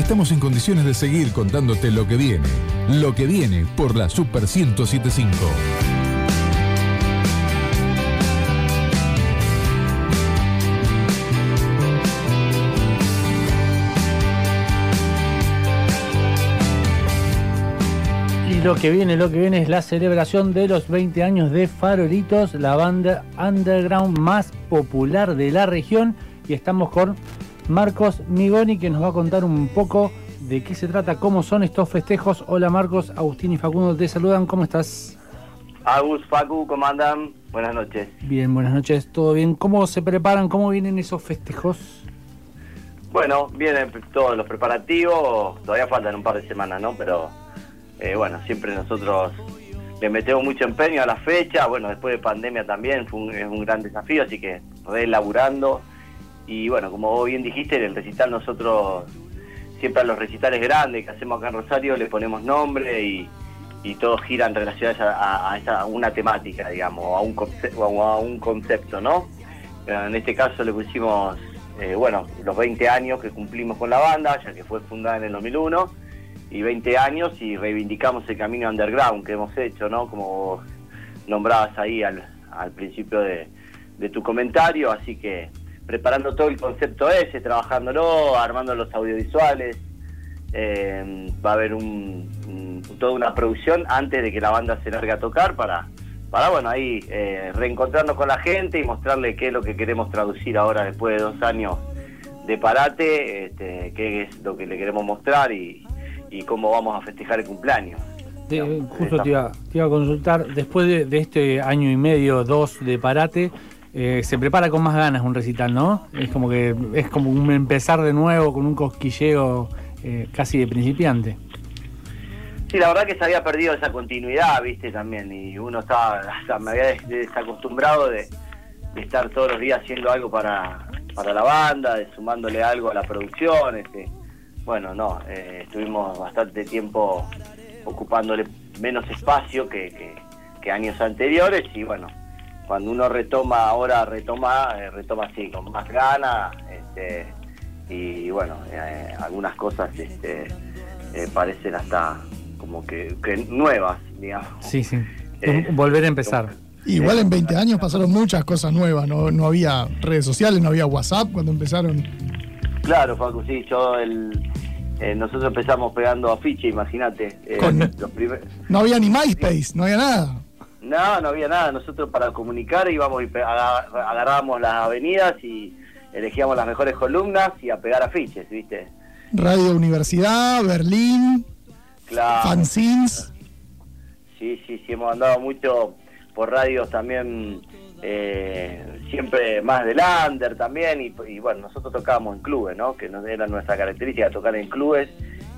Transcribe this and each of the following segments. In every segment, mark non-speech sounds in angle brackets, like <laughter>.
estamos en condiciones de seguir contándote lo que viene. Lo que viene por la Super 1075. Y lo que viene, lo que viene es la celebración de los 20 años de Farolitos, la banda underground más popular de la región. Y estamos con Marcos Migoni que nos va a contar un poco de qué se trata, cómo son estos festejos. Hola Marcos, Agustín y Facundo te saludan, ¿cómo estás? Agus, Facu, ¿cómo andan? Buenas noches. Bien, buenas noches, ¿todo bien? ¿Cómo se preparan, cómo vienen esos festejos? Bueno, vienen todos los preparativos, todavía faltan un par de semanas, ¿no? Pero eh, bueno, siempre nosotros le metemos mucho empeño a la fecha, bueno, después de pandemia también fue un, es un gran desafío, así que reelaborando. Y bueno, como vos bien dijiste, en el recital nosotros, siempre a los recitales grandes que hacemos acá en Rosario, le ponemos nombre y, y todos giran relacionados a, a, esa, a una temática, digamos, o a un, concepto, a un concepto, ¿no? En este caso le pusimos, eh, bueno, los 20 años que cumplimos con la banda, ya que fue fundada en el 2001, y 20 años y reivindicamos el camino underground que hemos hecho, ¿no? Como nombrabas ahí al, al principio de, de tu comentario, así que preparando todo el concepto ese, trabajándolo, armando los audiovisuales. Eh, va a haber un, un, toda una producción antes de que la banda se largue a tocar para, para bueno, ahí eh, reencontrarnos con la gente y mostrarle qué es lo que queremos traducir ahora después de dos años de parate, este, qué es lo que le queremos mostrar y, y cómo vamos a festejar el cumpleaños. De, justo te iba, te iba, a consultar, después de, de, este año y medio, dos de parate, eh, se prepara con más ganas un recital, ¿no? Es como que es como un empezar de nuevo con un cosquilleo eh, casi de principiante. Sí, la verdad que se había perdido esa continuidad, viste, también, y uno estaba, <laughs> hasta me había desacostumbrado de, estar todos los días haciendo algo para, para la banda, de sumándole algo a la producción, este, bueno, no, eh, estuvimos bastante tiempo ocupándole menos espacio que, que, años anteriores y bueno, cuando uno retoma ahora, retoma, eh, retoma así, con más ganas este, y bueno, eh, algunas cosas este, eh, parecen hasta como que, que, nuevas, digamos. Sí, sí, volver a empezar. Igual en 20 años pasaron muchas cosas nuevas, no, no había redes sociales, no había WhatsApp cuando empezaron. Claro, Facu, sí, yo el, eh, nosotros empezamos pegando afiche, imagínate. Eh, primer... No había ni MySpace, no había nada. No, no había nada. Nosotros para comunicar íbamos y agarrábamos las avenidas y elegíamos las mejores columnas y a pegar afiches, ¿viste? Radio Universidad, Berlín, claro. fanzines. Sí, sí, sí, hemos andado mucho por radios también eh, siempre más del under también y, y, bueno nosotros tocábamos en clubes no que no era nuestra característica tocar en clubes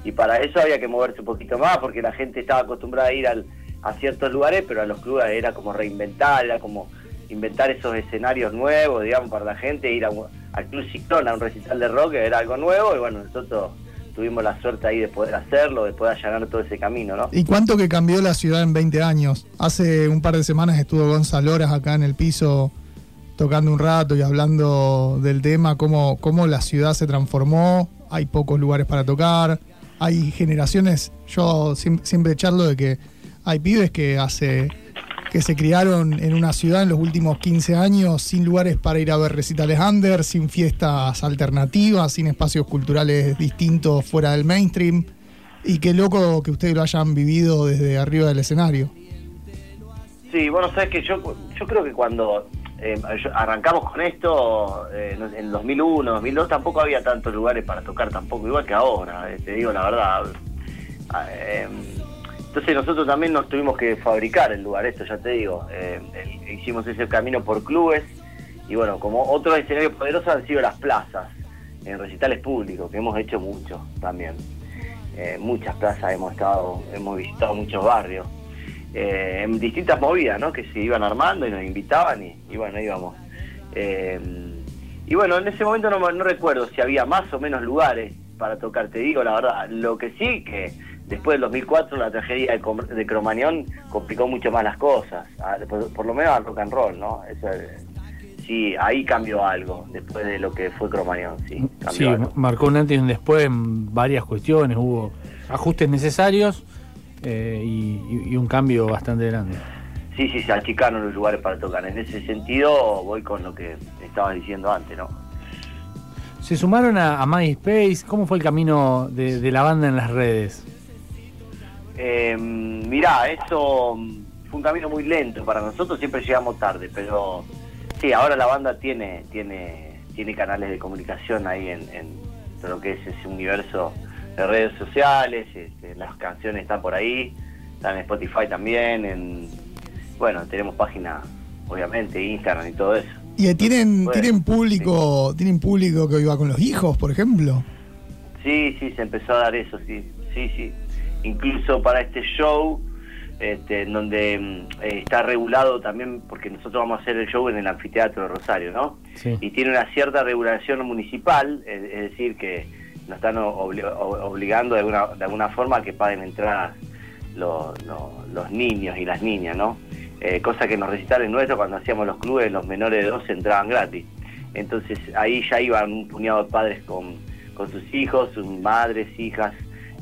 y para eso había que moverse un poquito más porque la gente estaba acostumbrada a ir al, a ciertos lugares pero a los clubes era como reinventar era como inventar esos escenarios nuevos digamos para la gente ir a, al club Ciclón a un recital de rock era algo nuevo y bueno nosotros tuvimos la suerte ahí de poder hacerlo, de poder allanar todo ese camino, ¿no? ¿Y cuánto que cambió la ciudad en 20 años? Hace un par de semanas estuvo Gonzalo Horas acá en el piso tocando un rato y hablando del tema, cómo, cómo la ciudad se transformó, hay pocos lugares para tocar, hay generaciones, yo siempre charlo de que hay pibes que hace que se criaron en una ciudad en los últimos 15 años sin lugares para ir a ver recitales under, sin fiestas alternativas, sin espacios culturales distintos fuera del mainstream. Y qué loco que ustedes lo hayan vivido desde arriba del escenario. Sí, bueno, sabes que yo, yo creo que cuando eh, arrancamos con esto, eh, en 2001, 2002, tampoco había tantos lugares para tocar, tampoco, igual que ahora, eh, te digo la verdad. Entonces nosotros también nos tuvimos que fabricar el lugar, esto ya te digo, eh, hicimos ese camino por clubes y bueno, como otros escenarios poderosos han sido las plazas, en recitales públicos, que hemos hecho mucho también. Eh, muchas plazas hemos estado, hemos visitado muchos barrios, eh, en distintas movidas, ¿no? Que se iban armando y nos invitaban y, bueno, íbamos. y bueno, en ese momento no, no recuerdo si había más o menos lugares para tocar, te digo la verdad, lo que sí que después del 2004 la tragedia de, de Cromañón complicó mucho más las cosas, por, por, lo menos al rock and roll, ¿no? Eso sí, ahí cambió algo después de lo que fue Cromañón, sí. Sí, marcó un antes y un después en varias cuestiones, hubo ajustes necesarios eh, y, un cambio bastante grande. Sí, sí, se achicaron los lugares para tocar. En ese sentido voy con lo que estabas diciendo antes, ¿no? Se sumaron a, MySpace, ¿cómo fue el camino de, la banda en las redes? Eh, mirá, eso fue un camino muy lento para nosotros, siempre llegamos tarde, pero sí, ahora la banda tiene, tiene, tiene canales de comunicación ahí en, todo lo que es ese universo de redes sociales, este, las canciones están por ahí, están en Spotify también, en bueno, tenemos página, obviamente, Instagram y todo eso. ¿Y tienen, tienen público, tienen público que iba con los hijos, por ejemplo? Sí, sí, se empezó a dar eso, sí, sí, sí. Incluso para este show este, en donde mm, eh, está regulado también, porque nosotros vamos a hacer el show en el anfiteatro de Rosario, ¿no? Y tiene una cierta regulación municipal, es, decir, que nos están obligando de alguna, de alguna forma a que paguen entradas los, los, niños y las niñas, ¿no? Eh, cosa que en los recitales nuestros, cuando hacíamos los clubes, los menores de 12 entraban gratis. Entonces ahí ya iban un puñado de padres con, con sus hijos, sus madres, hijas,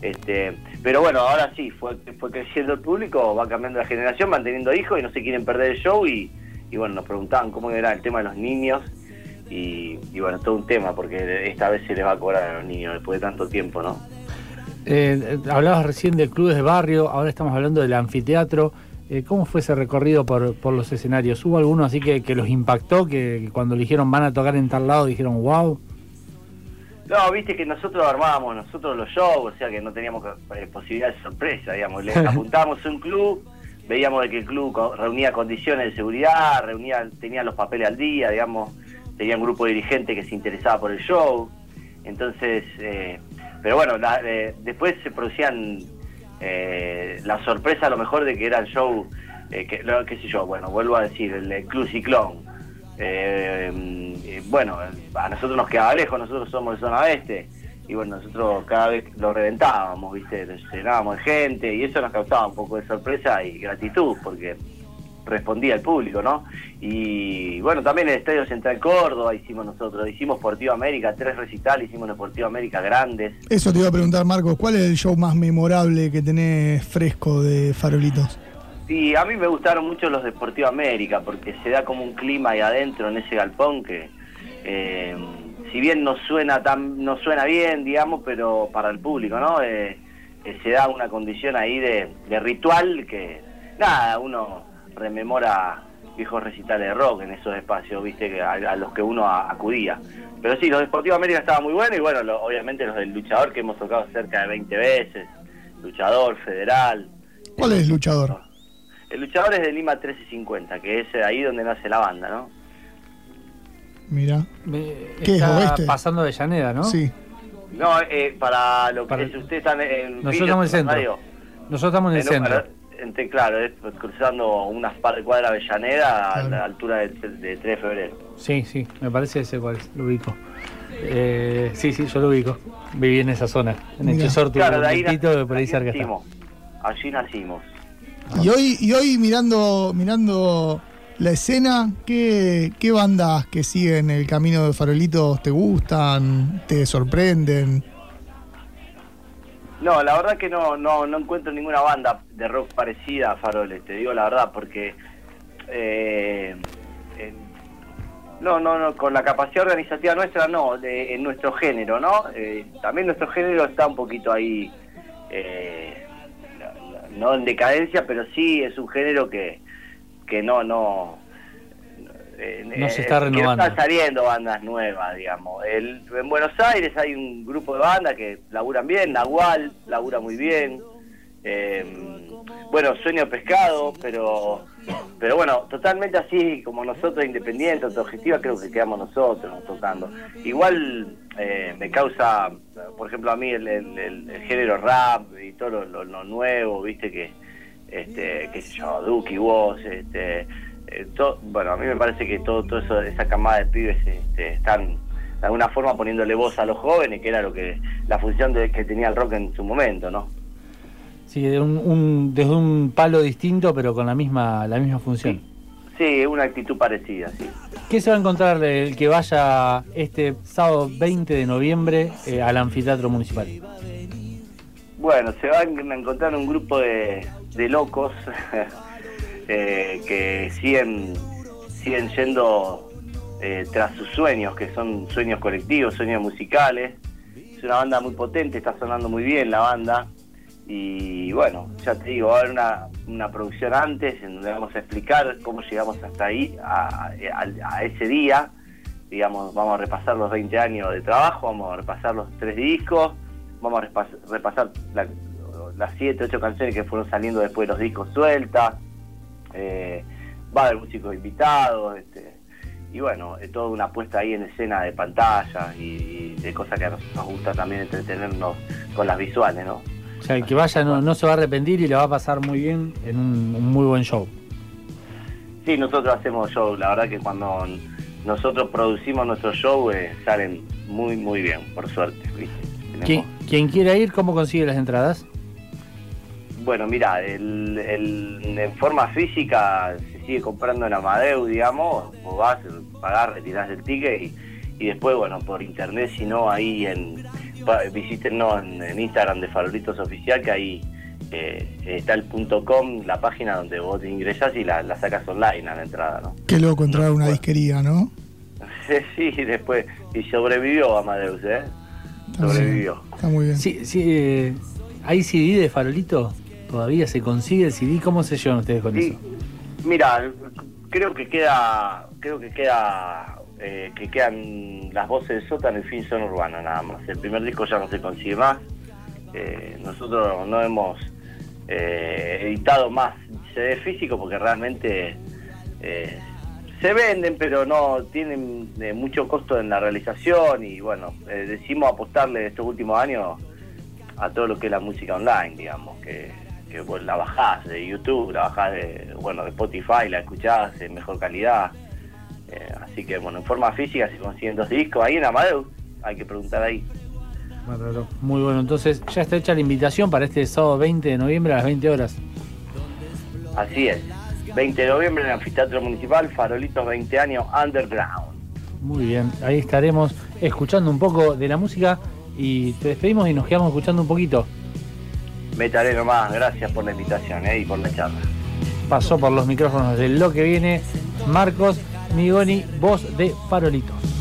este, pero bueno, ahora sí, fue, fue creciendo el público, va cambiando la generación, van teniendo hijos y no se quieren perder el show y, bueno, nos preguntaban cómo era el tema de los niños y, bueno, todo un tema porque esta vez se les va a cobrar a los niños después de tanto tiempo, ¿no? Eh, hablabas recién de clubes de barrio, ahora estamos hablando del anfiteatro. Eh, ¿Cómo fue ese recorrido por, por los escenarios? ¿Hubo alguno así que, que los impactó, que, que, cuando dijeron van a tocar en tal lado dijeron wow? No, viste que nosotros armábamos nosotros los shows, o sea que no teníamos eh, posibilidad de sorpresa, digamos. Le <laughs> apuntábamos a un club, veíamos de que el club reunía condiciones de seguridad, reunía, tenía los papeles al día, digamos, tenía un grupo de dirigentes que se interesaba por el show. Entonces, eh, pero bueno, eh, después se producían la sorpresa a lo mejor de que era el show, que, qué sé yo, bueno, vuelvo a decir, el Club Ciclón eh, bueno, a nosotros nos quedaba lejos, nosotros somos de zona oeste, y bueno, nosotros cada vez lo reventábamos, ¿viste? Llenábamos de gente, y eso nos causaba un poco de sorpresa y gratitud, porque respondía al público, ¿no? Y bueno, también el Estadio Central Córdoba hicimos nosotros, hicimos Sportivo América, tres recitales, hicimos Sportivo América grandes. Eso te iba a preguntar, Marcos, ¿cuál es el show más memorable que tenés fresco de Farolitos? Sí, a mí me gustaron mucho los Deportivo América porque se da como un clima ahí adentro en ese galpón que eh, si bien no suena tan no suena bien, digamos, pero para el público, ¿no? Eh, eh, se da una condición ahí de, ritual que nada, uno rememora viejos recitales de rock en esos espacios, viste, que a, los que uno acudía. Pero sí, los Deportivos América estaban muy buenos y bueno, obviamente los del luchador que hemos tocado cerca de 20 veces, luchador, federal. ¿Cuál es luchador? El luchador es de Lima 1350, que es ahí donde nace la banda, ¿no? Mira. ¿Qué está es pasando de Llaneda, ¿no? Sí. No, eh, para lo que ustedes están en. Nosotros estamos en el centro. Nosotros estamos en el centro. Entre, claro, es cruzando unas par de cuadras de Llaneda a la altura de, 3 de febrero. Sí, sí, me parece ese cuál es, lo ubico. Eh, sí, sí, yo lo ubico. Viví en esa zona, en el Tesoro, claro, de ahí, por ahí cerca. Nacimos. Allí nacimos. Y hoy, y hoy mirando, mirando la escena, ¿qué, ¿qué bandas que siguen el camino de Farolitos te gustan, te sorprenden? No, la verdad que no, no, no encuentro ninguna banda de rock parecida a Faroles, te digo la verdad, porque eh, no, no, no, con la capacidad organizativa nuestra no, de, en nuestro género, ¿no? Eh, también nuestro género está un poquito ahí eh, no en decadencia, pero sí es un género que, que no, no, no se está renovando. están saliendo bandas nuevas, digamos. El, en Buenos Aires hay un grupo de bandas que laburan bien, Nahual labura muy bien. Eh, bueno, Sueño Pescado, pero pero bueno, totalmente así como nosotros, independientes, autogestiva, creo que quedamos nosotros tocando. Igual eh, me causa, por ejemplo, a mí el, género rap y todo lo, nuevo, viste, que, este, qué sé yo, Duki, vos, este, eh, bueno, a mí me parece que todo, todo eso, esa camada de pibes este, están de alguna forma poniéndole voz a los jóvenes, que era lo que la función de, que tenía el rock en su momento, ¿no? Sí, un, desde un palo distinto, pero con la misma, la misma función. Sí, una actitud parecida, sí. ¿Qué se va a encontrar el que vaya este sábado 20 de noviembre eh, al anfiteatro municipal? Bueno, se va a encontrar un grupo de, de locos <laughs> eh, que siguen, siguen yendo eh, tras sus sueños, que son sueños colectivos, sueños musicales. Es una banda muy potente, está sonando muy bien la banda. Y bueno, ya te digo, va a haber una, una producción antes en donde vamos a explicar cómo llegamos hasta ahí, a, ese día. Digamos, vamos a repasar los 20 años de trabajo, vamos a repasar los tres discos, vamos a repas- repasar la- las 7, 8 canciones que fueron saliendo después de los discos sueltas. Eh, va haber músicos invitados, este, y bueno, es toda una puesta ahí en escena de pantalla y, y de cosas que a nosotros nos gusta también entretenernos con las visuales, ¿no? O sea, el que vaya no, no se va a arrepentir y le va a pasar muy bien en un, un muy buen show. Sí, nosotros hacemos show, la verdad que cuando nosotros producimos nuestro show eh, salen muy, muy bien, por suerte. Quien, quien quiera ir, ¿cómo consigue las entradas? Bueno, mira, el, el- en forma física se sigue comprando en Amadeus, digamos, vos vas, pagás, retirás el ticket y, y después, bueno, por internet, si no, ahí en, visítenos en, en Instagram de Favoritos Oficial, que ahí eh, está el punto .com, la página donde vos te ingresás y la, la sacas online a la entrada, ¿no? Qué loco entrar a una disquería, ¿no? <laughs> sí, después, y sobrevivió Amadeus, ¿eh? Está muy bien. Sobrevivió. Está muy bien. Sí, sí, eh, ¿Hay CD de Farolito? ¿Todavía se consigue el CD? ¿Cómo se llevan ustedes con Sí, eso? mira, creo que queda, creo que queda, eh, que quedan las voces de sótano y fin son urbana nada más. El primer disco ya no se consigue más. Eh, nosotros no hemos eh, editado más CD físico porque realmente eh, se venden, pero no tienen eh, mucho costo en la realización y bueno, eh, decimos apostarle estos últimos años a todo lo que es la música online, digamos, que, que vos la bajás de YouTube, la bajás de, bueno, de Spotify, la escuchás en mejor calidad. Eh, así que bueno, en forma física se consiguen dos discos. Ahí en Amadeus, hay que preguntar ahí. Muy bueno, entonces ya está hecha la invitación para este sábado 20 de noviembre a las 20 horas. Así es. 20 de noviembre en el Anfiteatro Municipal, Farolitos 20 años, Underground. Muy bien, ahí estaremos escuchando un poco de la música y te despedimos y nos quedamos escuchando un poquito. Metaré nomás, gracias por la invitación eh, y por la charla. Pasó por los micrófonos de lo que viene Marcos Migoni, voz de Farolitos.